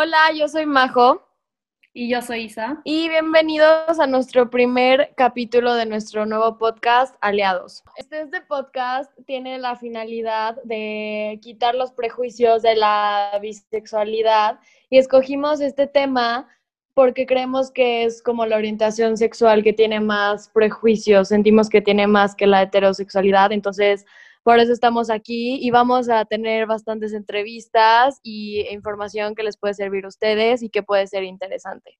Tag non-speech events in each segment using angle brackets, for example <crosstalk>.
Hola, yo soy Majo. Y yo soy Isa. Y bienvenidos a nuestro primer capítulo de nuestro nuevo podcast, Aliados. Este, este podcast tiene la finalidad de quitar los prejuicios de la bisexualidad y escogimos este tema porque creemos que es como la orientación sexual que tiene más prejuicios, sentimos que tiene más que la heterosexualidad, entonces por eso estamos aquí y vamos a tener bastantes entrevistas y información que les puede servir a ustedes y que puede ser interesante.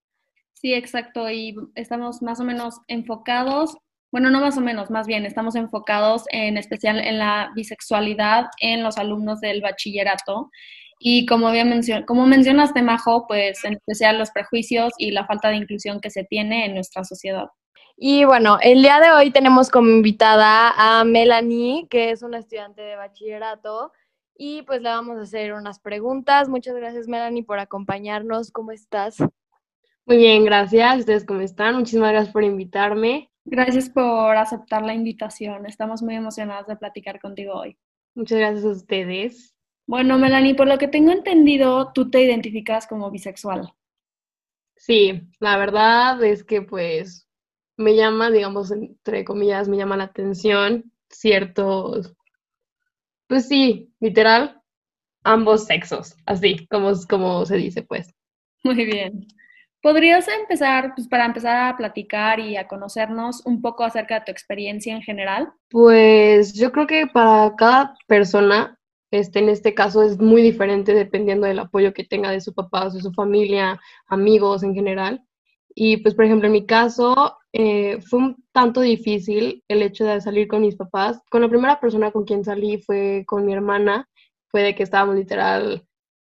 Sí, exacto. Y estamos más o menos enfocados, bueno, no más o menos, más bien, estamos enfocados en especial en la bisexualidad en los alumnos del bachillerato. Y como, bien mencion como mencionaste, Majo, pues en especial los prejuicios y la falta de inclusión que se tiene en nuestra sociedad. Y bueno, el día de hoy tenemos como invitada a Melanie, que es una estudiante de bachillerato, y pues le vamos a hacer unas preguntas. Muchas gracias, Melanie, por acompañarnos. ¿Cómo estás? Muy bien, gracias. ¿Ustedes cómo están? Muchísimas gracias por invitarme. Gracias por aceptar la invitación. Estamos muy emocionadas de platicar contigo hoy. Muchas gracias a ustedes. Bueno, Melanie, por lo que tengo entendido, tú te identificas como bisexual. Sí, la verdad es que pues me llama, digamos, entre comillas, me llama la atención ciertos, pues sí, literal, ambos sexos, así como, como se dice, pues. Muy bien. ¿Podrías empezar, pues para empezar a platicar y a conocernos un poco acerca de tu experiencia en general? Pues yo creo que para cada persona, este, en este caso es muy diferente dependiendo del apoyo que tenga de su papá, de su familia, amigos en general. Y pues, por ejemplo, en mi caso, eh, fue un tanto difícil el hecho de salir con mis papás. Con la primera persona con quien salí fue con mi hermana, fue de que estábamos literal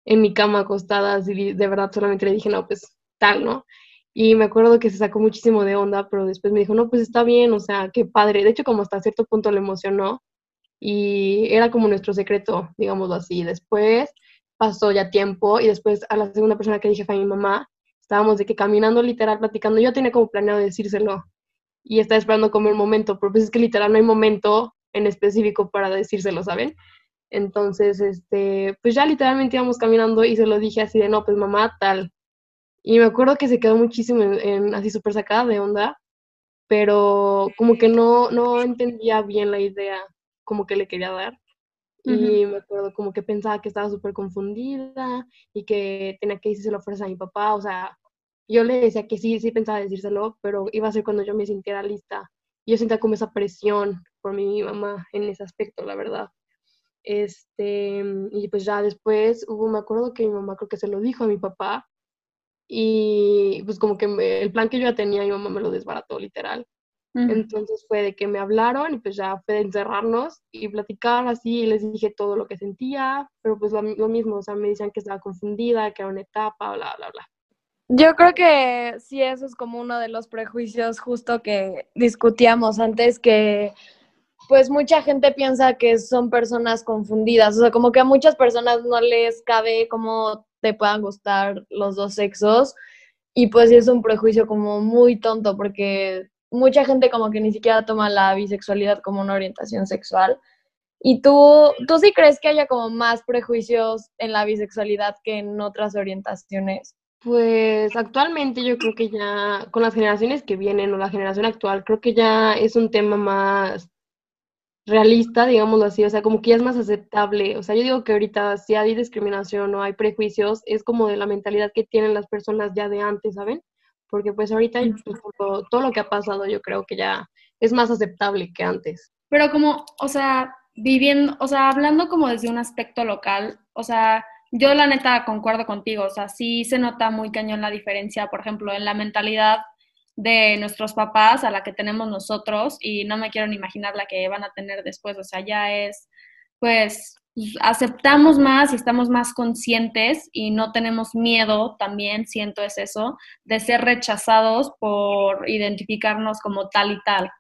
en mi cama acostadas y de verdad solamente le dije, no, pues tal, ¿no? Y me acuerdo que se sacó muchísimo de onda, pero después me dijo, no, pues está bien, o sea, qué padre. De hecho, como hasta cierto punto le emocionó y era como nuestro secreto, digámoslo así. Después pasó ya tiempo y después a la segunda persona que dije fue a mi mamá Estábamos de que caminando literal, platicando. Yo tenía como planeado decírselo y estaba esperando como el momento, pero pues es que literal no hay momento en específico para decírselo, ¿saben? Entonces, este, pues ya literalmente íbamos caminando y se lo dije así de, no, pues mamá, tal. Y me acuerdo que se quedó muchísimo en, así súper sacada de onda, pero como que no, no entendía bien la idea como que le quería dar. Y me acuerdo como que pensaba que estaba súper confundida y que tenía que decírselo fuerza a mi papá. O sea, yo le decía que sí, sí pensaba decírselo, pero iba a ser cuando yo me sintiera lista. Yo sentía como esa presión por mi mamá en ese aspecto, la verdad. Este, y pues ya después hubo, me acuerdo que mi mamá creo que se lo dijo a mi papá. Y pues como que el plan que yo ya tenía, mi mamá me lo desbarató literal. Entonces fue de que me hablaron y pues ya fue de encerrarnos y platicar así y les dije todo lo que sentía, pero pues lo, mismo, o sea, me decían que estaba confundida, que era una etapa, bla, bla, bla. Yo creo que sí, eso es como uno de los prejuicios justo que discutíamos antes, que pues mucha gente piensa que son personas confundidas, o sea, como que a muchas personas no les cabe cómo te puedan gustar los dos sexos y pues es un prejuicio como muy tonto porque mucha gente como que ni siquiera toma la bisexualidad como una orientación sexual. ¿Y tú, tú sí crees que haya como más prejuicios en la bisexualidad que en otras orientaciones? Pues actualmente yo creo que ya con las generaciones que vienen o la generación actual, creo que ya es un tema más realista, digámoslo así, o sea, como que ya es más aceptable. O sea, yo digo que ahorita si hay discriminación o hay prejuicios, es como de la mentalidad que tienen las personas ya de antes, ¿saben? Porque pues ahorita todo, lo que ha pasado yo creo que ya es más aceptable que antes. Pero como, o sea, viviendo, o sea, hablando como desde un aspecto local, o sea, yo la neta concuerdo contigo, o sea, sí se nota muy cañón la diferencia, por ejemplo, en la mentalidad de nuestros papás a la que tenemos nosotros y no me quiero ni imaginar la que van a tener después, o sea, ya es pues aceptamos más y estamos más conscientes y no tenemos miedo, también siento es eso, de ser rechazados por identificarnos como tal y tal.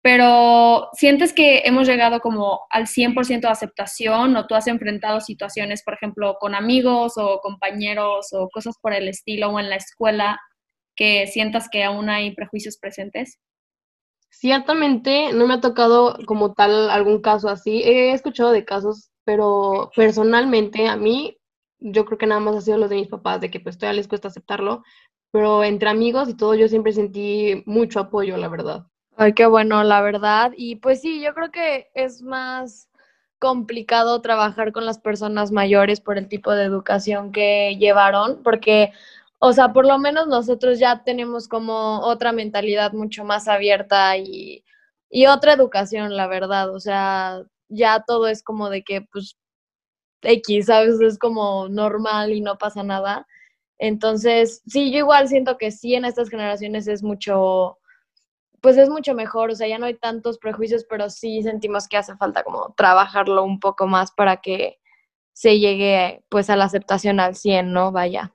Pero sientes que hemos llegado como al 100% de aceptación o tú has enfrentado situaciones, por ejemplo, con amigos o compañeros o cosas por el estilo o en la escuela que sientas que aún hay prejuicios presentes? Ciertamente no me ha tocado como tal algún caso así. He escuchado de casos pero personalmente a mí yo creo que nada más ha sido los de mis papás, de que pues todavía les cuesta aceptarlo, pero entre amigos y todo yo siempre sentí mucho apoyo, la verdad. Ay, qué bueno, la verdad. Y pues sí, yo creo que es más complicado trabajar con las personas mayores por el tipo de educación que llevaron, porque, o sea, por lo menos nosotros ya tenemos como otra mentalidad mucho más abierta y, y otra educación, la verdad. O sea, ya todo es como de que, pues, X, ¿sabes? Es como normal y no pasa nada. Entonces, sí, yo igual siento que sí en estas generaciones es mucho, pues es mucho mejor, o sea, ya no hay tantos prejuicios, pero sí sentimos que hace falta como trabajarlo un poco más para que se llegue pues a la aceptación al 100, ¿no? Vaya.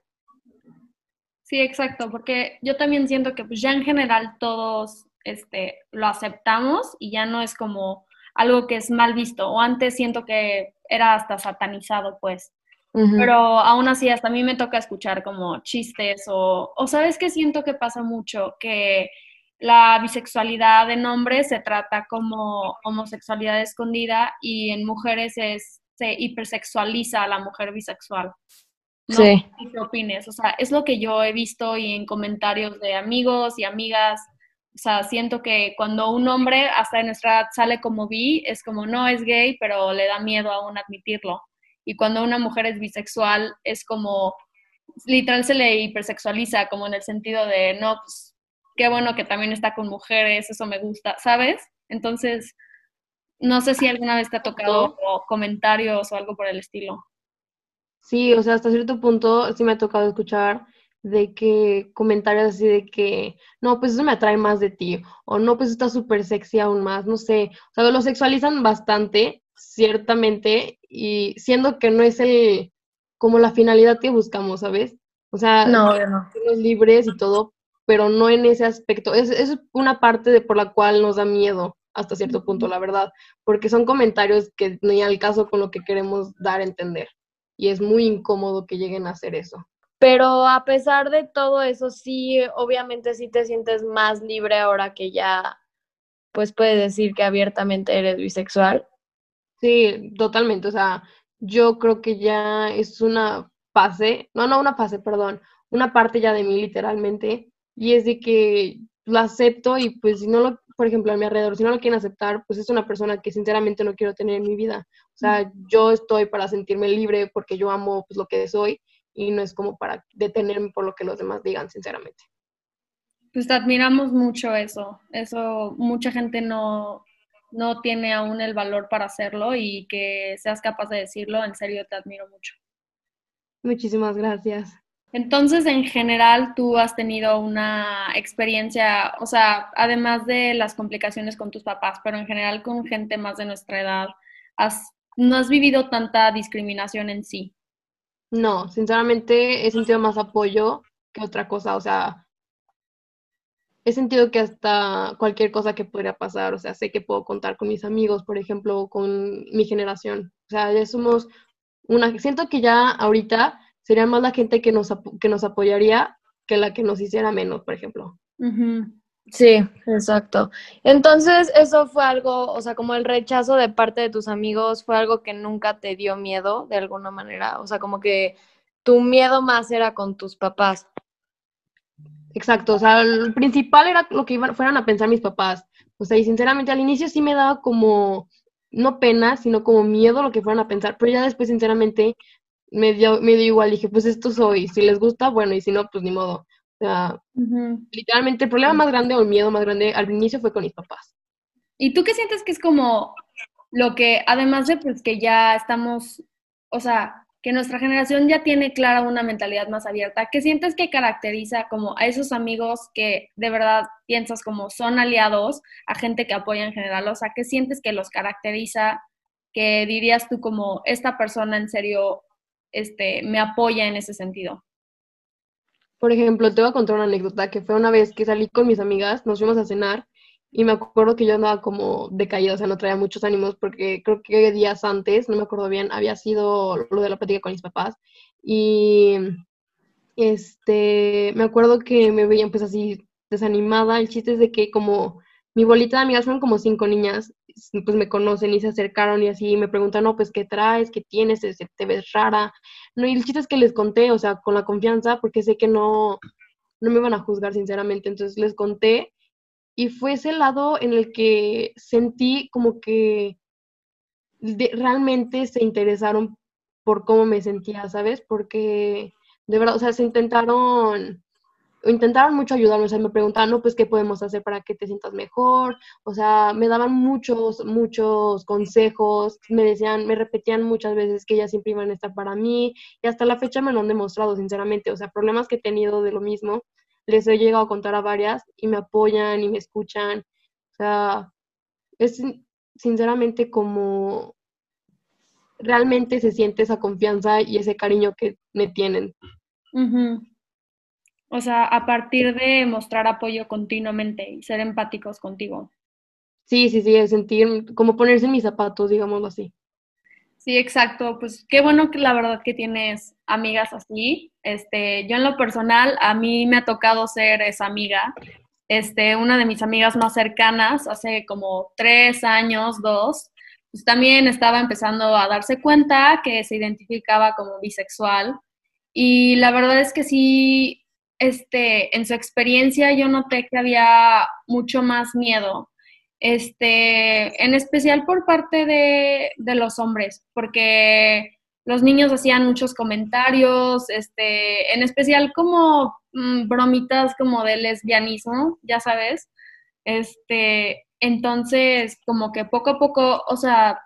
Sí, exacto, porque yo también siento que pues ya en general todos este, lo aceptamos y ya no es como algo que es mal visto, o antes siento que era hasta satanizado, pues. Pero aún así, hasta a mí me toca escuchar como chistes o, o sabes que siento que pasa mucho, que la bisexualidad en hombres se trata como homosexualidad escondida y en mujeres es, se hipersexualiza a la mujer bisexual. ¿No? Sí. ¿Qué opines? O sea, es lo que yo he visto y en comentarios de amigos y amigas. O sea, siento que cuando un hombre hasta en nuestra edad sale como bi, es como no es gay, pero le da miedo aún admitirlo y cuando una mujer es bisexual es como, literal se le hipersexualiza, como en el sentido de, no, pues qué bueno que también está con mujeres, eso me gusta, ¿sabes? Entonces, no sé si alguna vez te ha tocado comentarios o algo por el estilo. Sí, o sea, hasta cierto punto sí me ha tocado escuchar de que comentarios así de que, no, pues eso me atrae más de ti, o no, pues está súper sexy aún más, no sé, o sea, lo sexualizan bastante ciertamente, y siendo que no es el, como la finalidad que buscamos, ¿sabes? O sea, no, no. libres y todo, pero no en ese aspecto. Es, es una parte de por la cual nos da miedo hasta cierto punto, la verdad, porque son comentarios que ni al caso con lo que queremos dar a entender. Y es muy incómodo que lleguen a hacer eso. Pero a pesar de todo eso, sí, obviamente sí te sientes más libre ahora que ya, pues puedes decir que abiertamente eres bisexual. Sí, totalmente. O sea, yo creo que ya es una fase, no, no una fase, perdón, una parte ya de mí literalmente, y es de que lo acepto y pues si no lo, por ejemplo, a mi alrededor, si no lo quieren aceptar, pues es una persona que sinceramente no quiero tener en mi vida. O sea, yo estoy para sentirme libre porque yo amo pues, lo que soy y no es como para detenerme por lo que los demás digan, sinceramente. Pues te admiramos mucho eso. Eso mucha gente no, no tiene aún el valor para hacerlo y que seas capaz de decirlo, en serio te admiro mucho. Muchísimas gracias. Entonces, en general, tú has tenido una experiencia, o sea, además de las complicaciones con tus papás, pero en general con gente más de nuestra edad, has, ¿no has vivido tanta discriminación en sí? No, sinceramente he sentido más apoyo que otra cosa, o sea, he sentido que hasta cualquier cosa que podría pasar, o sea, sé que puedo contar con mis amigos, por ejemplo, con mi generación. O sea, ya somos una, siento que ya ahorita sería más la gente que nos, que nos apoyaría que la que nos hiciera menos, por ejemplo. Sí, exacto. Entonces, eso fue algo, o sea, como el rechazo de parte de tus amigos fue algo que nunca te dio miedo de alguna manera, o sea, como que tu miedo más era con tus papás. Exacto, o sea, el principal era lo que iban, fueran a pensar mis papás. O sea, y sinceramente al inicio sí me daba como, no pena, sino como miedo lo que fueran a pensar, pero ya después sinceramente me dio, me dio igual, dije, pues esto soy, si les gusta, bueno, y si no, pues ni modo. O sea, literalmente el problema más grande o el miedo más grande al inicio fue con mis papás. ¿Y tú qué sientes que es como lo que, además de pues que ya estamos, o sea, que nuestra generación ya tiene clara una mentalidad más abierta. ¿Qué sientes que caracteriza como a esos amigos que de verdad piensas como son aliados, a gente que apoya en general? O sea, ¿qué sientes que los caracteriza? Que dirías tú como esta persona en serio este, me apoya en ese sentido. Por ejemplo, te voy a contar una anécdota que fue una vez que salí con mis amigas, nos fuimos a cenar y me acuerdo que yo andaba como decaída, o sea, no traía muchos ánimos porque creo que días antes, no me acuerdo bien, había sido lo de la plática con mis papás y este, me acuerdo que me veían pues así desanimada. El chiste es de que como mi bolita de amigas fueron como cinco niñas pues me conocen y se acercaron y así, me preguntan, no, pues, ¿qué traes? ¿Qué tienes? ¿Te ves rara? No, y el chiste es que les conté, o sea, con la confianza, porque sé que no, no me van a juzgar sinceramente, entonces les conté y fue ese lado en el que sentí como que realmente se interesaron por cómo me sentía, ¿sabes? Porque de verdad, o sea, se intentaron intentaron mucho ayudarme, o sea, me preguntaban, no, pues, ¿qué podemos hacer para que te sientas mejor? O sea, me daban muchos, muchos consejos, me decían, me repetían muchas veces que ellas siempre iban a estar para mí, y hasta la fecha me lo han demostrado, sinceramente, o sea, problemas que he tenido de lo mismo, les he llegado a contar a varias y me apoyan y me escuchan, o sea, es sinceramente como realmente se siente esa confianza y ese cariño que me tienen. O sea, a partir de mostrar apoyo continuamente y ser empáticos contigo. Sí, sí, sí, sentir, como ponerse en mis zapatos, digámoslo así. Sí, exacto. Pues qué bueno que la verdad que tienes amigas así. Este, yo en lo personal, a mí me ha tocado ser esa amiga. Este, una de mis amigas más cercanas, hace como tres años, dos, pues también estaba empezando a darse cuenta que se identificaba como bisexual. Y la verdad es que sí, este, en su experiencia yo noté que había mucho más miedo, este, en especial por parte de, los hombres, porque los niños hacían muchos comentarios, este, en especial como mm, bromitas como de lesbianismo, ya sabes, este, entonces como que poco a poco, o sea,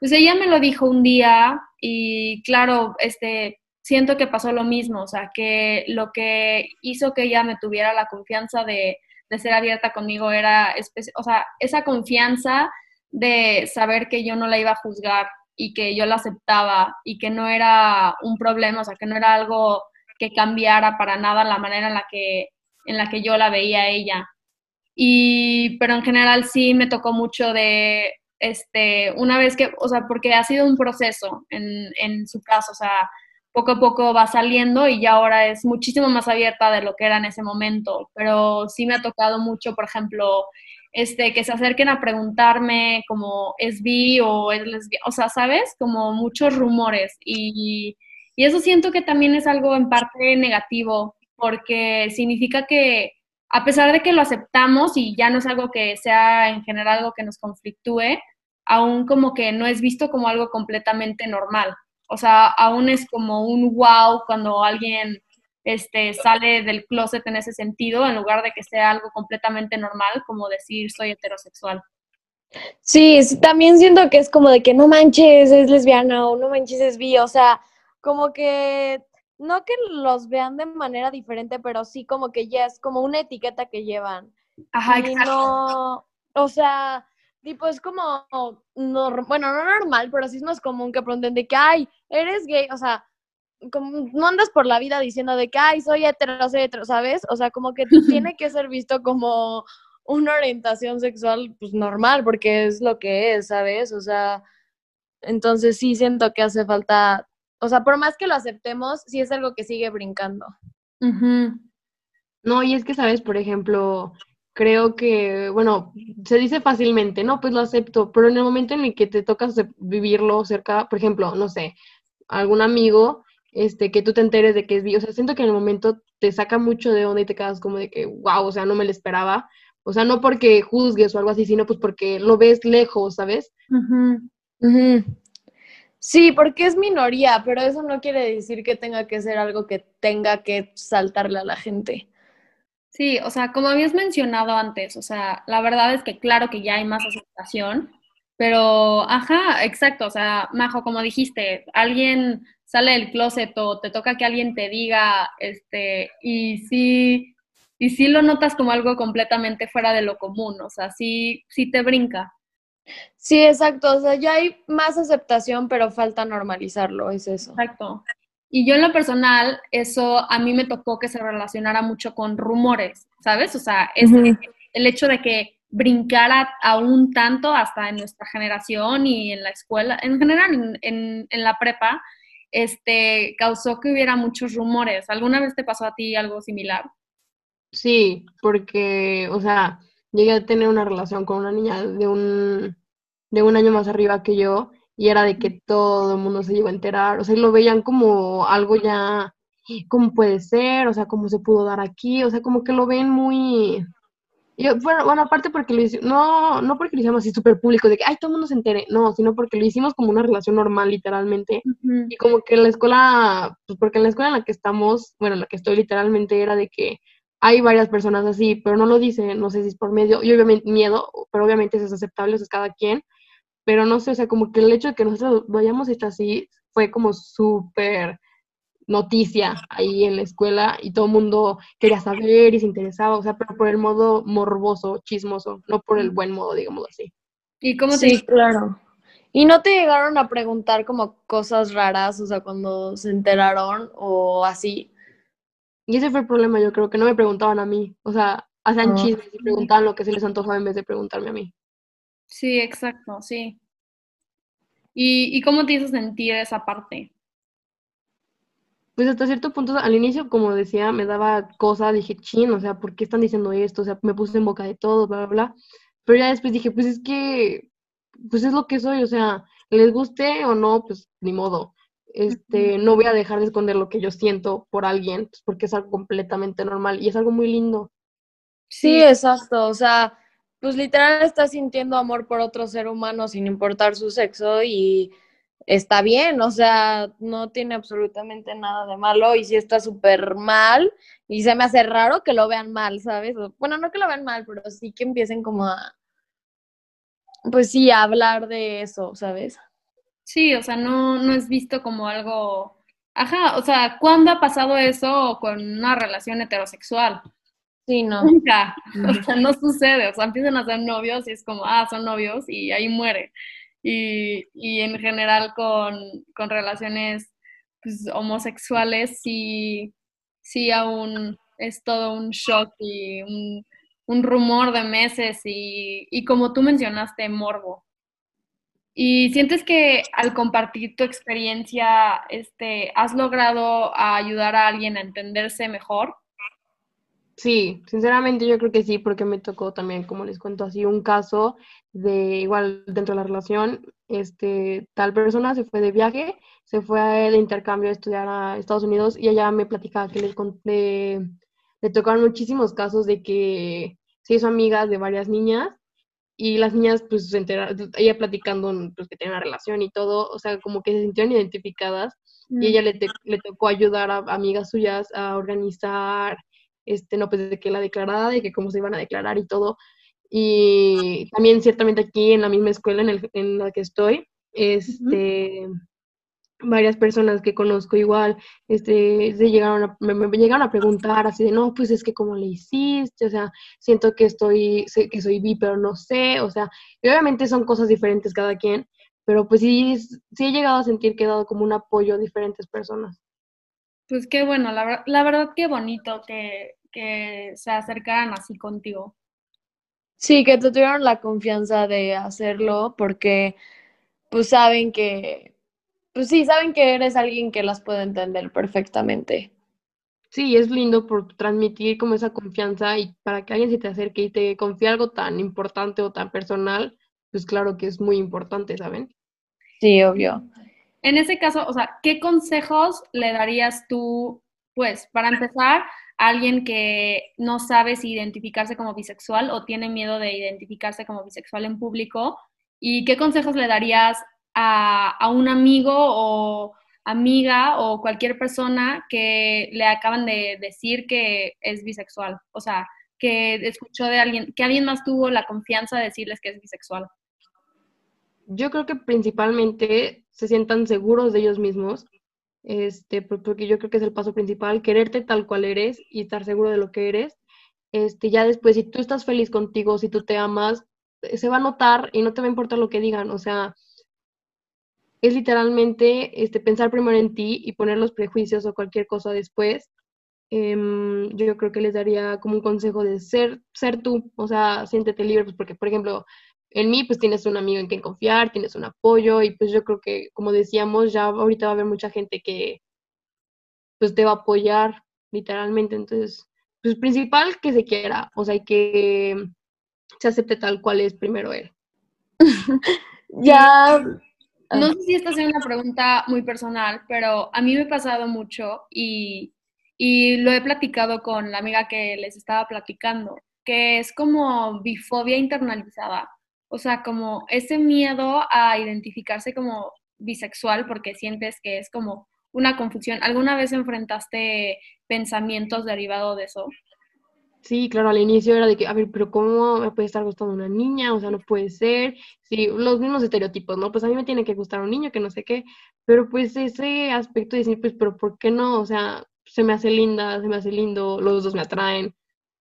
pues ella me lo dijo un día y claro, este, siento que pasó lo mismo, o sea, que lo que hizo que ella me tuviera la confianza de, ser abierta conmigo era, o sea, esa confianza de saber que yo no la iba a juzgar y que yo la aceptaba y que no era un problema, o sea, que no era algo que cambiara para nada la manera en la que, en la que yo la veía a ella. Y, pero en general sí me tocó mucho de, este, una vez que, o sea, porque ha sido un proceso en, en su caso, o sea, poco a poco va saliendo y ya ahora es muchísimo más abierta de lo que era en ese momento. Pero sí me ha tocado mucho, por ejemplo, este, que se acerquen a preguntarme como es bi o es lesbiana, o sea, ¿sabes? Como muchos rumores y, y eso siento que también es algo en parte negativo porque significa que a pesar de que lo aceptamos y ya no es algo que sea en general algo que nos conflictúe, aún como que no es visto como algo completamente normal. O sea, aún es como un wow cuando alguien este, sale del closet en ese sentido, en lugar de que sea algo completamente normal, como decir soy heterosexual. Sí, también siento que es como de que no manches, es lesbiana o no manches, es bi, o sea, como que no que los vean de manera diferente, pero sí como que ya es como una etiqueta que llevan. Ajá, exacto. No, o sea, tipo, es como, bueno, no normal, pero sí es más común que pregunten de que, ay, eres gay, o sea, como, no andas por la vida diciendo de que, ay, soy hetero, soy hetero, ¿sabes? O sea, como que <laughs> tiene que ser visto como una orientación sexual, pues normal, porque es lo que es, ¿sabes? O sea, entonces sí siento que hace falta, o sea, por más que lo aceptemos, sí es algo que sigue brincando. No, y es que, ¿sabes? Por ejemplo, creo que, bueno, se dice fácilmente, no, pues lo acepto, pero en el momento en el que te toca vivirlo cerca, por ejemplo, no sé, algún amigo, este, que tú te enteres de que es bi, o sea, siento que en el momento te saca mucho de onda y te quedas como de que, wow, o sea, no me lo esperaba, o sea, no porque juzgues o algo así, sino pues porque lo ves lejos, ¿sabes? Sí, porque es minoría, pero eso no quiere decir que tenga que ser algo que tenga que saltarle a la gente. Sí, o sea, como habías mencionado antes, o sea, la verdad es que claro que ya hay más aceptación, pero, ajá, exacto, o sea, Majo, como dijiste, alguien sale del closet o te toca que alguien te diga, este, y sí, y sí lo notas como algo completamente fuera de lo común, o sea, sí, sí te brinca. Sí, exacto, o sea, ya hay más aceptación, pero falta normalizarlo, es eso. Exacto. Y yo en lo personal, eso a mí me tocó que se relacionara mucho con rumores, ¿sabes? O sea, es el hecho de que brincara aún tanto hasta en nuestra generación y en la escuela, en general en, en, la prepa, este, causó que hubiera muchos rumores. ¿Alguna vez te pasó a ti algo similar? Sí, porque, o sea, llegué a tener una relación con una niña de un, de un año más arriba que yo y era de que todo el mundo se llegó a enterar, o sea, y lo veían como algo ya, ¿cómo puede ser? O sea, ¿cómo se pudo dar aquí? O sea, como que lo ven muy... Yo, bueno, bueno, aparte porque lo hicimos, no, no porque lo hicimos así súper público, de que, ay, todo el mundo se entere, no, sino porque lo hicimos como una relación normal, literalmente, y como que en la escuela, pues porque en la escuela en la que estamos, bueno, en la que estoy literalmente era de que hay varias personas así, pero no lo dicen, no sé si es por medio, y obviamente miedo, pero obviamente eso es aceptable, eso es cada quien, pero no sé, o sea, como que el hecho de que nosotros vayamos hecho así fue como súper noticia ahí en la escuela y todo el mundo quería saber y se interesaba, o sea, pero por el modo morboso, chismoso, no por el buen modo, digamos así. ¿Y cómo sí, claro. ¿Y no te llegaron a preguntar como cosas raras, o sea, cuando se enteraron o así? Y ese fue el problema, yo creo que no me preguntaban a mí, o sea, hacían ah. chismes y preguntaban lo que se les antojaba en vez de preguntarme a mí. Sí, exacto, sí. ¿Y, ¿Y cómo te hizo sentir esa parte? Pues hasta cierto punto, al inicio, como decía, me daba cosa, dije, chin, o sea, ¿por qué están diciendo esto? O sea, me puse en boca de todo, bla, bla, bla. Pero ya después dije, pues es que, pues es lo que soy, o sea, les guste o no, pues ni modo. Este, no voy a dejar de esconder lo que yo siento por alguien, pues, porque es algo completamente normal y es algo muy lindo. Sí, exacto, o sea, pues literal estás sintiendo amor por otro ser humano sin importar su sexo y está bien, o sea, no tiene absolutamente nada de malo y si está súper mal y se me hace raro que lo vean mal, ¿sabes? Bueno, no que lo vean mal, pero sí que empiecen como a, pues sí, a hablar de eso, ¿sabes? Sí, o sea, no, no es visto como algo, ajá, o sea, ¿cuándo ha pasado eso con una relación heterosexual? Sí, no. <laughs> Nunca, o sea, no sucede, o sea, empiezan a ser novios y es como, ah, son novios y ahí muere y, y en general con, con relaciones pues, homosexuales sí, sí aún es todo un shock y un, un rumor de meses y, y, como tú mencionaste, morbo. ¿Y sientes que al compartir tu experiencia, este, has logrado ayudar a alguien a entenderse mejor? Sí, sinceramente yo creo que sí, porque me tocó también, como les cuento así, un caso de igual dentro de la relación, este, tal persona se fue de viaje, se fue de intercambio a estudiar a Estados Unidos y ella me platicaba que le, tocaron muchísimos casos de que se hizo amiga de varias niñas y las niñas pues se enteraron, ella platicando pues que tenía una relación y todo, o sea, como que se sintieron identificadas y mm. ella le, le tocó ayudar a amigas suyas a organizar este, no, pues de que la declarada, de que cómo se iban a declarar y todo. Y también ciertamente aquí en la misma escuela en, el, en la que estoy, este, varias personas que conozco igual, este, se llegaron a, me, llegaron a preguntar así de, no, pues es que cómo le hiciste, o sea, siento que estoy, sé que soy bi, pero no sé, o sea, obviamente son cosas diferentes cada quien, pero pues sí, sí he llegado a sentir que he dado como un apoyo a diferentes personas. Pues qué bueno, la, la verdad qué bonito que, que se acercaran así contigo. Sí, que te tuvieron la confianza de hacerlo porque pues saben que, pues sí, saben que eres alguien que las puede entender perfectamente. Sí, es lindo por transmitir como esa confianza y para que alguien se te acerque y te confíe algo tan importante o tan personal, pues claro que es muy importante, ¿saben? Sí, obvio. En ese caso, o sea, ¿qué consejos le darías tú, pues, para empezar, a alguien que no sabe si identificarse como bisexual o tiene miedo de identificarse como bisexual en público? ¿Y qué consejos le darías a, a un amigo o amiga o cualquier persona que le acaban de decir que es bisexual? O sea, que escuchó de alguien, que alguien más tuvo la confianza de decirles que es bisexual. Yo creo que principalmente se sientan seguros de ellos mismos, este, porque yo creo que es el paso principal, quererte tal cual eres y estar seguro de lo que eres. Este, ya después, si tú estás feliz contigo, si tú te amas, eh, se va a notar y no te va a importar lo que digan, o sea, es literalmente este, pensar primero en ti y poner los prejuicios o cualquier cosa después. Em, yo creo que les daría como un consejo de ser, ser tú, o sea, siéntete libre, pues porque, por ejemplo, en mí pues tienes un amigo en quien confiar, tienes un apoyo y pues yo creo que como decíamos ya ahorita va a haber mucha gente que pues te va a apoyar literalmente, entonces pues principal que se quiera, o sea, y que se acepte tal cual es primero él. <laughs> Ya. No sé si esta es una pregunta muy personal, pero a mí me ha pasado mucho y, y lo he platicado con la amiga que les estaba platicando, que es como bifobia internalizada. O sea, como ese miedo a identificarse como bisexual porque sientes que es como una confusión. ¿Alguna vez enfrentaste pensamientos derivados de eso? Sí, claro, al inicio era de que, a ver, pero ¿cómo me puede estar gustando una niña? O sea, no puede ser. Sí, los mismos estereotipos, ¿no? Pues a mí me tiene que gustar un niño, que no sé qué. Pero pues ese aspecto de decir, pues, pero ¿por qué no? O sea, se me hace linda, se me hace lindo, los dos me atraen.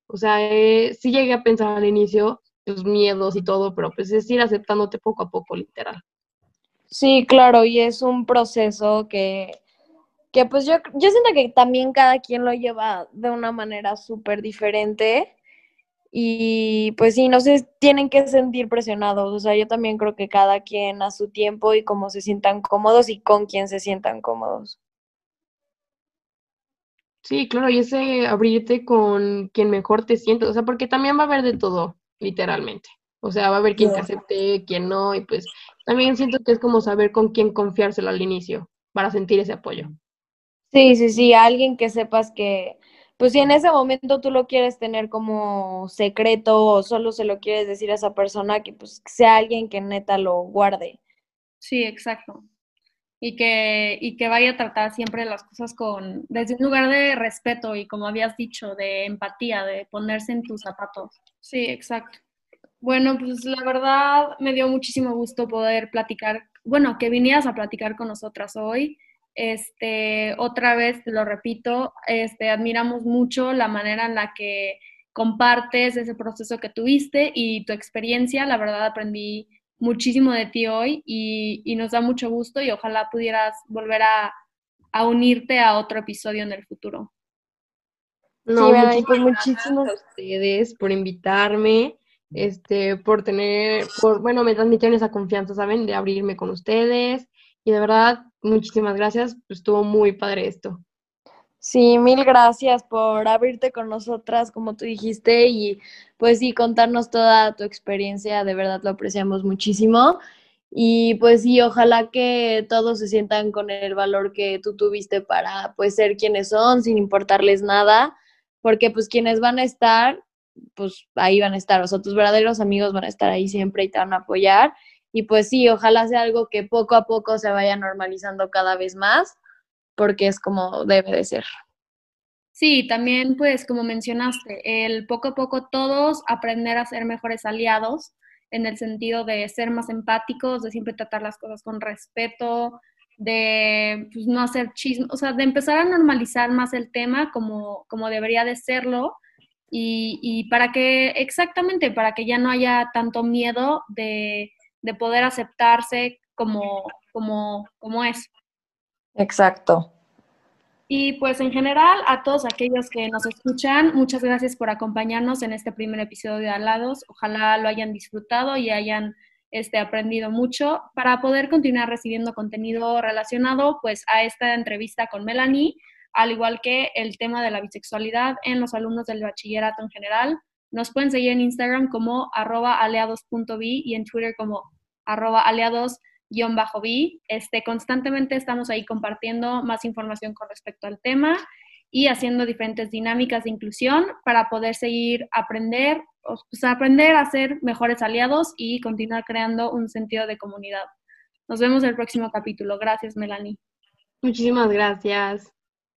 O sea, eh, sí llegué a pensar al inicio los miedos y todo, pero pues es ir aceptándote poco a poco, literal. Sí, claro, y es un proceso que que pues yo, yo siento que también cada quien lo lleva de una manera súper diferente y pues sí, no se tienen que sentir presionados, o sea, yo también creo que cada quien a su tiempo y cómo se sientan cómodos y con quién se sientan cómodos. Sí, claro, y ese abrirte con quien mejor te sientes, o sea, porque también va a haber de todo, literalmente. O sea, va a haber quien te acepte, quien no, y pues también siento que es como saber con quién confiárselo al inicio para sentir ese apoyo. Sí, sí, sí, alguien que sepas que, pues si en ese momento tú lo quieres tener como secreto o solo se lo quieres decir a esa persona, que pues sea alguien que neta lo guarde. Sí, exacto. Y que, y que vaya a tratar siempre las cosas con, desde un lugar de respeto y como habías dicho, de empatía, de ponerse en tus zapatos. Sí, exacto. Bueno, pues la verdad me dio muchísimo gusto poder platicar, bueno, que vinieras a platicar con nosotras hoy. Este, otra vez, lo repito, este, admiramos mucho la manera en la que compartes ese proceso que tuviste y tu experiencia. La verdad aprendí muchísimo de ti hoy y, nos da mucho gusto y ojalá pudieras volver a, unirte a otro episodio en el futuro. No, sí, pues muchísimas gracias a ustedes por invitarme, este, por tener, por, bueno, me transmitieron esa confianza, ¿saben? De abrirme con ustedes y de verdad, muchísimas gracias. Pues, estuvo muy padre esto. Sí, mil gracias por abrirte con nosotras, como tú dijiste, y pues sí, contarnos toda tu experiencia, de verdad lo apreciamos muchísimo. Y pues sí, ojalá que todos se sientan con el valor que tú tuviste para pues ser quienes son, sin importarles nada, porque pues quienes van a estar, pues ahí van a estar, o sea, tus verdaderos amigos van a estar ahí siempre y te van a apoyar. Y pues sí, ojalá sea algo que poco a poco se vaya normalizando cada vez más, porque es como debe de ser. Sí, también pues como mencionaste, el poco a poco todos aprender a ser mejores aliados en el sentido de ser más empáticos, de siempre tratar las cosas con respeto, de pues, no hacer chisme, o sea, de empezar a normalizar más el tema como, como debería de serlo y, y para que, exactamente, para que ya no haya tanto miedo de de poder aceptarse como, como, como es. Exacto. Y pues en general a todos aquellos que nos escuchan, muchas gracias por acompañarnos en este primer episodio de Alados. Ojalá lo hayan disfrutado y hayan este, aprendido mucho para poder continuar recibiendo contenido relacionado pues a esta entrevista con Melanie, al igual que el tema de la bisexualidad en los alumnos del bachillerato en general. Nos pueden seguir en Instagram como arroba aliados.bi y en Twitter como arroba aliados-bi. Este, constantemente estamos ahí compartiendo más información con respecto al tema y haciendo diferentes dinámicas de inclusión para poder seguir aprender, pues, aprender a ser mejores aliados y continuar creando un sentido de comunidad. Nos vemos el próximo capítulo. Gracias, Melanie. Muchísimas gracias.